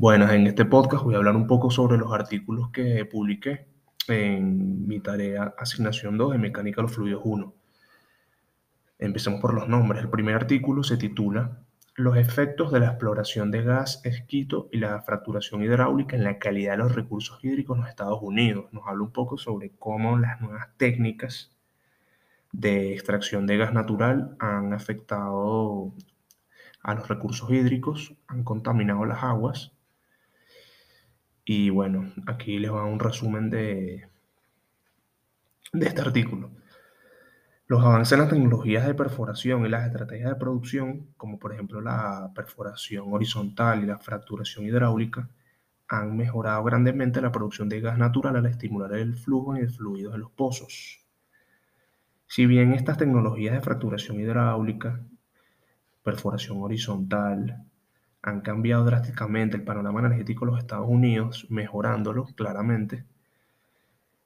Bueno, en este podcast voy a hablar un poco sobre los artículos que publiqué en mi tarea Asignación 2 de Mecánica de los Fluidos 1. Empecemos por los nombres. El primer artículo se titula Los efectos de la exploración de gas esquito y la fracturación hidráulica en la calidad de los recursos hídricos en los Estados Unidos. Nos habla un poco sobre cómo las nuevas técnicas de extracción de gas natural han afectado a los recursos hídricos, han contaminado las aguas y bueno, aquí les va un resumen de, de este artículo. Los avances en las tecnologías de perforación y las estrategias de producción, como por ejemplo la perforación horizontal y la fracturación hidráulica, han mejorado grandemente la producción de gas natural al estimular el flujo y el fluido de los pozos. Si bien estas tecnologías de fracturación hidráulica, perforación horizontal, han cambiado drásticamente el panorama energético de los Estados Unidos, mejorándolo claramente,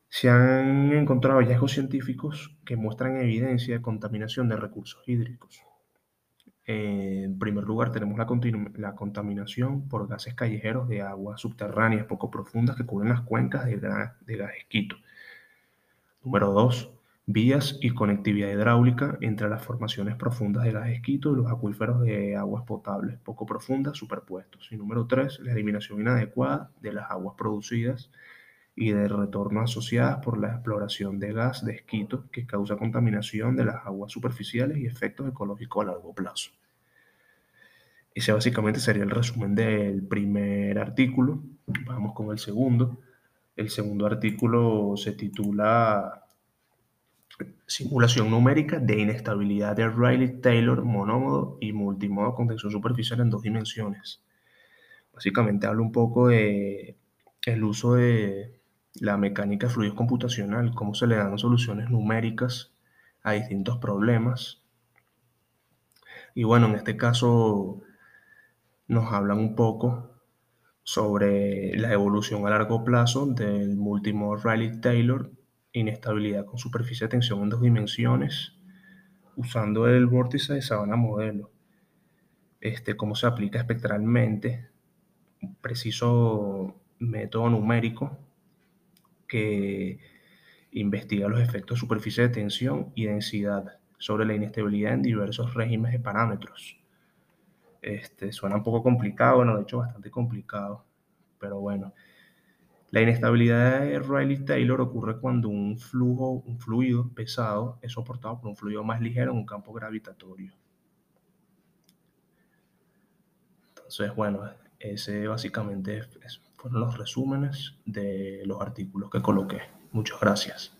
se han encontrado hallazgos científicos que muestran evidencia de contaminación de recursos hídricos. En primer lugar, tenemos la, la, contaminación por gases callejeros de aguas subterráneas poco profundas que cubren las cuencas de, de gas esquito. Número 2 vías y conectividad hidráulica entre las formaciones profundas de gas esquito y los acuíferos de aguas potables poco profundas superpuestos. Y número 3, la eliminación inadecuada de las aguas producidas y de retorno asociadas por la exploración de gas de esquito que causa contaminación de las aguas superficiales y efectos ecológicos a largo plazo. Ese básicamente sería el resumen del primer artículo. Vamos con el segundo. El segundo artículo se titula Simulación numérica de inestabilidad de Riley-Taylor monómodo y multimodo con tensión superficial en dos dimensiones. Básicamente habla un poco de el uso de la mecánica de fluidos computacional, cómo se le dan soluciones numéricas a distintos problemas. Y bueno, en este caso nos hablan un poco sobre la evolución a largo plazo del multimodo Riley-Taylor inestabilidad con superficie de tensión en dos dimensiones usando el vórtice de sabana modelo. Este, cómo se aplica espectralmente, un preciso método numérico que investiga los efectos de superficie de tensión y densidad sobre la inestabilidad en diversos regímenes de parámetros. Este, suena un poco complicado, bueno, de hecho bastante complicado, pero bueno, la inestabilidad de Rayleigh-Taylor ocurre cuando un flujo, un fluido pesado es soportado por un fluido más ligero en un campo gravitatorio. Entonces, bueno, ese básicamente fueron los resúmenes de los artículos que coloqué. Muchas gracias.